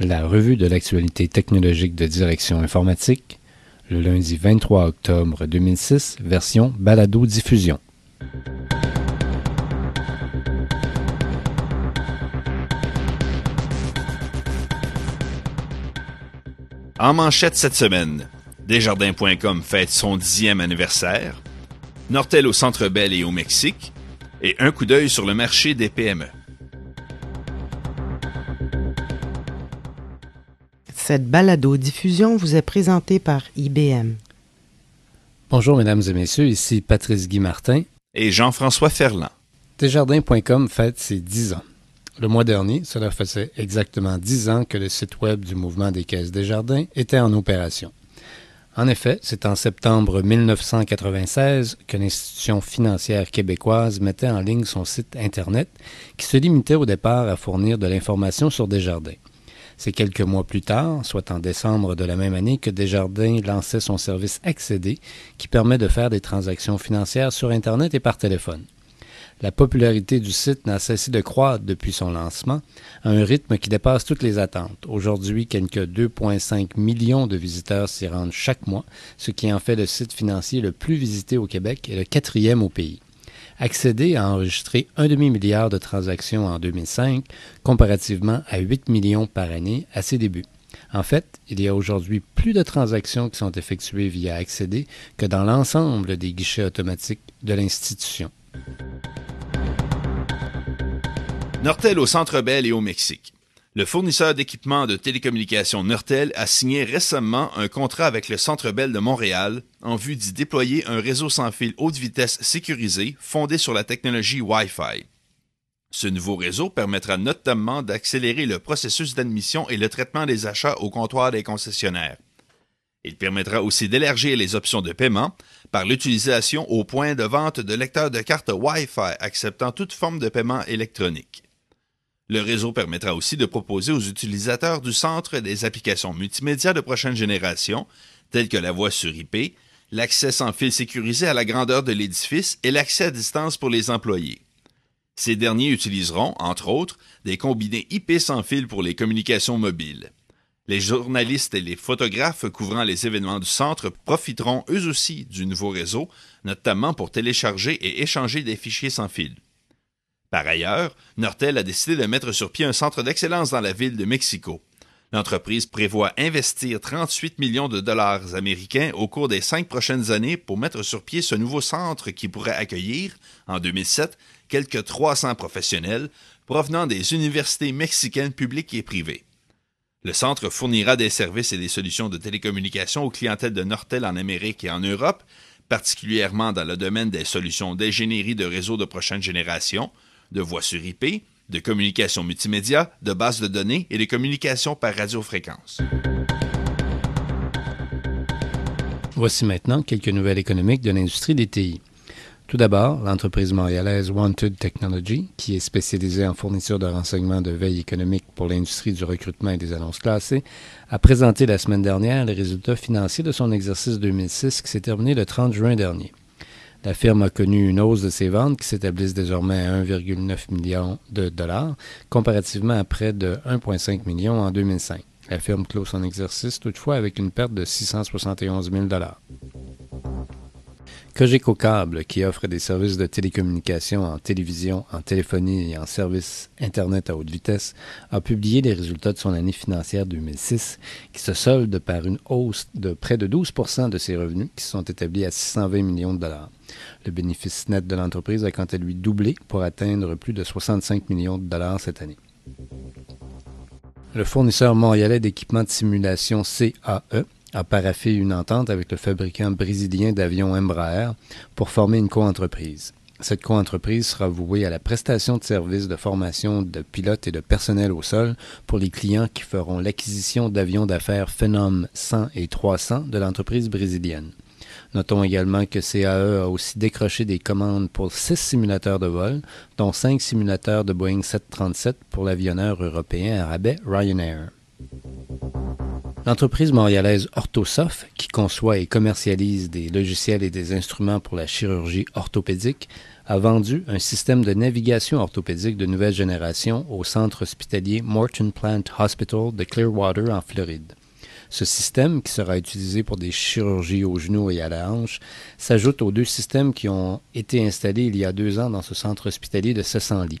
la revue de l'actualité technologique de Direction informatique, le lundi 23 octobre 2006, version balado-diffusion. En manchette cette semaine, Desjardins.com fête son dixième anniversaire, Nortel au Centre Bell et au Mexique, et un coup d'œil sur le marché des PME. Cette balado-diffusion vous est présentée par IBM. Bonjour mesdames et messieurs, ici Patrice Guy Martin et Jean-François Ferland. Desjardins.com fête ses 10 ans. Le mois dernier, cela faisait exactement 10 ans que le site web du mouvement des caisses Desjardins était en opération. En effet, c'est en septembre 1996 que l'institution financière québécoise mettait en ligne son site Internet qui se limitait au départ à fournir de l'information sur Desjardins. C'est quelques mois plus tard, soit en décembre de la même année, que Desjardins lançait son service Accéder, qui permet de faire des transactions financières sur Internet et par téléphone. La popularité du site n'a cessé de croître depuis son lancement, à un rythme qui dépasse toutes les attentes. Aujourd'hui, quelques 2,5 millions de visiteurs s'y rendent chaque mois, ce qui en fait le site financier le plus visité au Québec et le quatrième au pays. Accéder a enregistré un demi-milliard de transactions en 2005, comparativement à 8 millions par année à ses débuts. En fait, il y a aujourd'hui plus de transactions qui sont effectuées via Accéder que dans l'ensemble des guichets automatiques de l'institution. Nortel au Centre Bell et au Mexique. Le fournisseur d'équipements de télécommunications Nortel a signé récemment un contrat avec le Centre Bell de Montréal en vue d'y déployer un réseau sans fil haute vitesse sécurisé fondé sur la technologie Wi-Fi. Ce nouveau réseau permettra notamment d'accélérer le processus d'admission et le traitement des achats au comptoir des concessionnaires. Il permettra aussi d'élargir les options de paiement par l'utilisation au point de vente de lecteurs de cartes Wi-Fi acceptant toute forme de paiement électronique. Le réseau permettra aussi de proposer aux utilisateurs du centre des applications multimédia de prochaine génération, telles que la voix sur IP, l'accès sans fil sécurisé à la grandeur de l'édifice et l'accès à distance pour les employés. Ces derniers utiliseront, entre autres, des combinés IP sans fil pour les communications mobiles. Les journalistes et les photographes couvrant les événements du centre profiteront eux aussi du nouveau réseau, notamment pour télécharger et échanger des fichiers sans fil. Par ailleurs, Nortel a décidé de mettre sur pied un centre d'excellence dans la ville de Mexico. L'entreprise prévoit investir 38 millions de dollars américains au cours des cinq prochaines années pour mettre sur pied ce nouveau centre qui pourrait accueillir, en 2007, quelques 300 professionnels provenant des universités mexicaines publiques et privées. Le centre fournira des services et des solutions de télécommunication aux clientèles de Nortel en Amérique et en Europe, particulièrement dans le domaine des solutions d'ingénierie de réseaux de prochaine génération, de voix sur IP, de communication multimédia, de bases de données et de communication par radiofréquence. Voici maintenant quelques nouvelles économiques de l'industrie des TI. Tout d'abord, l'entreprise montréalaise Wanted Technology, qui est spécialisée en fourniture de renseignements de veille économique pour l'industrie du recrutement et des annonces classées, a présenté la semaine dernière les résultats financiers de son exercice 2006 qui s'est terminé le 30 juin dernier. La firme a connu une hausse de ses ventes qui s'établissent désormais à 1,9 million de dollars, comparativement à près de 1,5 million en 2005. La firme clôt son exercice toutefois avec une perte de 671 000 dollars. Cogeco Cable, qui offre des services de télécommunication en télévision, en téléphonie et en services Internet à haute vitesse, a publié les résultats de son année financière 2006, qui se solde par une hausse de près de 12% de ses revenus, qui sont établis à 620 millions de dollars. Le bénéfice net de l'entreprise a quant à lui doublé pour atteindre plus de 65 millions de dollars cette année. Le fournisseur montréalais d'équipements de simulation CAE a paraffé une entente avec le fabricant brésilien d'avions Embraer pour former une coentreprise. Cette coentreprise sera vouée à la prestation de services de formation de pilotes et de personnel au sol pour les clients qui feront l'acquisition d'avions d'affaires Phenom 100 et 300 de l'entreprise brésilienne. Notons également que CAE a aussi décroché des commandes pour six simulateurs de vol, dont cinq simulateurs de Boeing 737 pour l'avionneur européen à rabais Ryanair. L'entreprise montréalaise Orthosoft, qui conçoit et commercialise des logiciels et des instruments pour la chirurgie orthopédique, a vendu un système de navigation orthopédique de nouvelle génération au centre hospitalier Morton Plant Hospital de Clearwater en Floride. Ce système, qui sera utilisé pour des chirurgies au genou et à la hanche, s'ajoute aux deux systèmes qui ont été installés il y a deux ans dans ce centre hospitalier de 700 lits.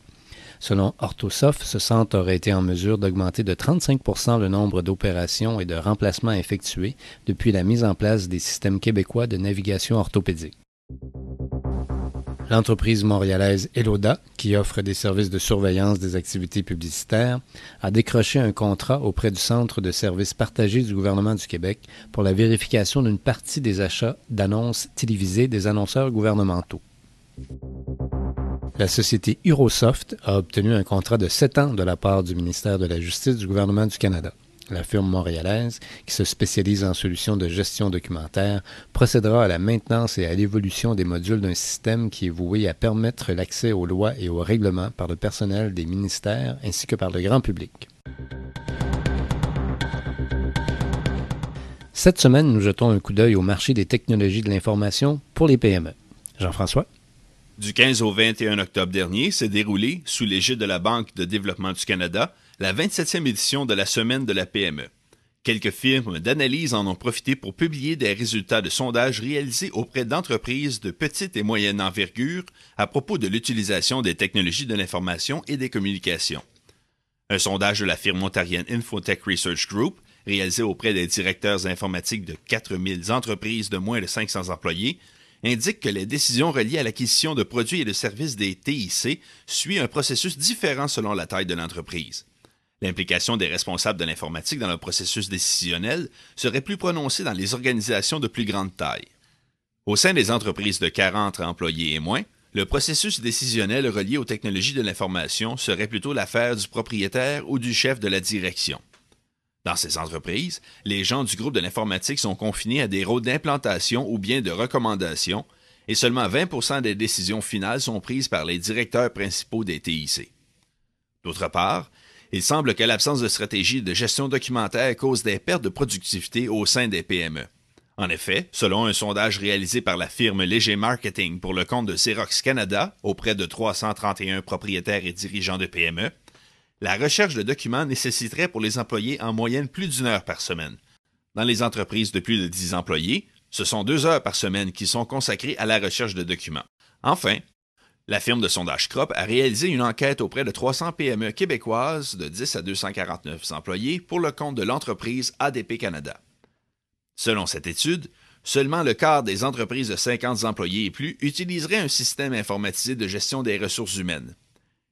Selon Orthosoft, ce centre aurait été en mesure d'augmenter de 35% le nombre d'opérations et de remplacements effectués depuis la mise en place des systèmes québécois de navigation orthopédique. L'entreprise montréalaise Eloda, qui offre des services de surveillance des activités publicitaires, a décroché un contrat auprès du Centre de services partagés du gouvernement du Québec pour la vérification d'une partie des achats d'annonces télévisées des annonceurs gouvernementaux. La société Eurosoft a obtenu un contrat de sept ans de la part du ministère de la Justice du gouvernement du Canada. La firme montréalaise, qui se spécialise en solutions de gestion documentaire, procédera à la maintenance et à l'évolution des modules d'un système qui est voué à permettre l'accès aux lois et aux règlements par le personnel des ministères ainsi que par le grand public. Cette semaine, nous jetons un coup d'œil au marché des technologies de l'information pour les PME. Jean-François? Du 15 au 21 octobre dernier s'est déroulé, sous l'égide de la Banque de développement du Canada, la 27e édition de la Semaine de la PME. Quelques firmes d'analyse en ont profité pour publier des résultats de sondages réalisés auprès d'entreprises de petite et moyenne envergure à propos de l'utilisation des technologies de l'information et des communications. Un sondage de la firme ontarienne Infotech Research Group, réalisé auprès des directeurs informatiques de 4000 entreprises de moins de 500 employés, indique que les décisions reliées à l'acquisition de produits et de services des TIC suit un processus différent selon la taille de l'entreprise. L'implication des responsables de l'informatique dans le processus décisionnel serait plus prononcée dans les organisations de plus grande taille. Au sein des entreprises de 40 employés et moins, le processus décisionnel relié aux technologies de l'information serait plutôt l'affaire du propriétaire ou du chef de la direction. Dans ces entreprises, les gens du groupe de l'informatique sont confinés à des rôles d'implantation ou bien de recommandation, et seulement 20 des décisions finales sont prises par les directeurs principaux des TIC. D'autre part, il semble que l'absence de stratégie de gestion documentaire cause des pertes de productivité au sein des PME. En effet, selon un sondage réalisé par la firme Léger Marketing pour le compte de Xerox Canada auprès de 331 propriétaires et dirigeants de PME, la recherche de documents nécessiterait pour les employés en moyenne plus d'une heure par semaine. Dans les entreprises de plus de 10 employés, ce sont deux heures par semaine qui sont consacrées à la recherche de documents. Enfin, la firme de sondage Crop a réalisé une enquête auprès de 300 PME québécoises de 10 à 249 employés pour le compte de l'entreprise ADP Canada. Selon cette étude, seulement le quart des entreprises de 50 employés et plus utiliseraient un système informatisé de gestion des ressources humaines,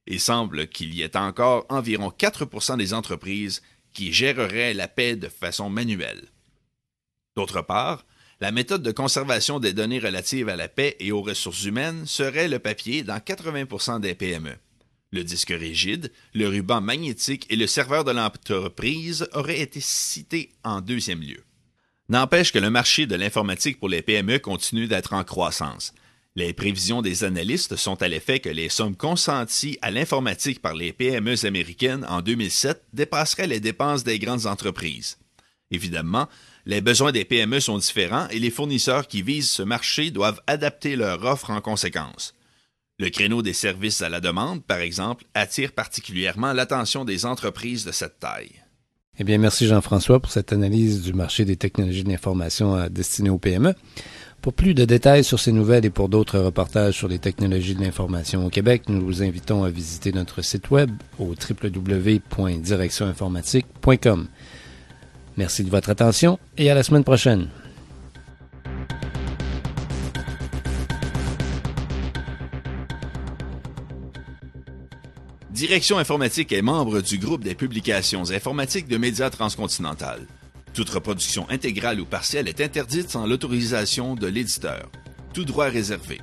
il semble qu'il y ait encore environ 4% des entreprises qui géreraient la paix de façon manuelle. D'autre part, la méthode de conservation des données relatives à la paix et aux ressources humaines serait le papier dans 80% des PME. Le disque rigide, le ruban magnétique et le serveur de l'entreprise auraient été cités en deuxième lieu. N'empêche que le marché de l'informatique pour les PME continue d'être en croissance. Les prévisions des analystes sont à l'effet que les sommes consenties à l'informatique par les PME américaines en 2007 dépasseraient les dépenses des grandes entreprises. Évidemment, les besoins des PME sont différents et les fournisseurs qui visent ce marché doivent adapter leur offre en conséquence. Le créneau des services à la demande, par exemple, attire particulièrement l'attention des entreprises de cette taille. Eh bien, merci Jean-François pour cette analyse du marché des technologies de l'information destinées aux PME. Pour plus de détails sur ces nouvelles et pour d'autres reportages sur les technologies de l'information au Québec, nous vous invitons à visiter notre site web au www.directioninformatique.com. Merci de votre attention et à la semaine prochaine. Direction informatique est membre du groupe des publications informatiques de Médias Transcontinental. Toute reproduction intégrale ou partielle est interdite sans l'autorisation de l'éditeur. Tout droit réservé.